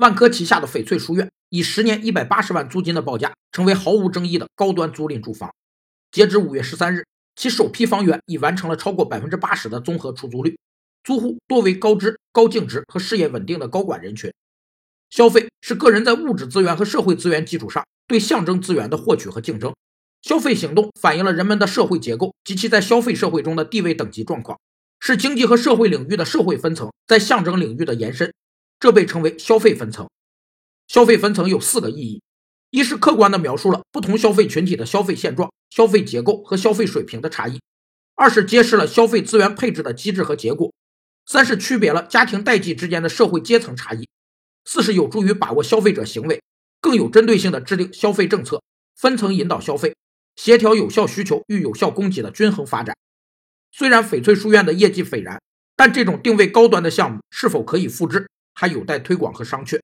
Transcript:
万科旗下的翡翠书院以十年一百八十万租金的报价，成为毫无争议的高端租赁住房。截至五月十三日，其首批房源已完成了超过百分之八十的综合出租率，租户多为高知、高净值和事业稳定的高管人群。消费是个人在物质资源和社会资源基础上对象征资源的获取和竞争。消费行动反映了人们的社会结构及其在消费社会中的地位等级状况，是经济和社会领域的社会分层在象征领域的延伸，这被称为消费分层。消费分层有四个意义：一是客观地描述了不同消费群体的消费现状、消费结构和消费水平的差异；二是揭示了消费资源配置的机制和结果；三是区别了家庭代际之间的社会阶层差异；四是有助于把握消费者行为，更有针对性地制定消费政策，分层引导消费。协调有效需求与有效供给的均衡发展。虽然翡翠书院的业绩斐然，但这种定位高端的项目是否可以复制，它有待推广和商榷。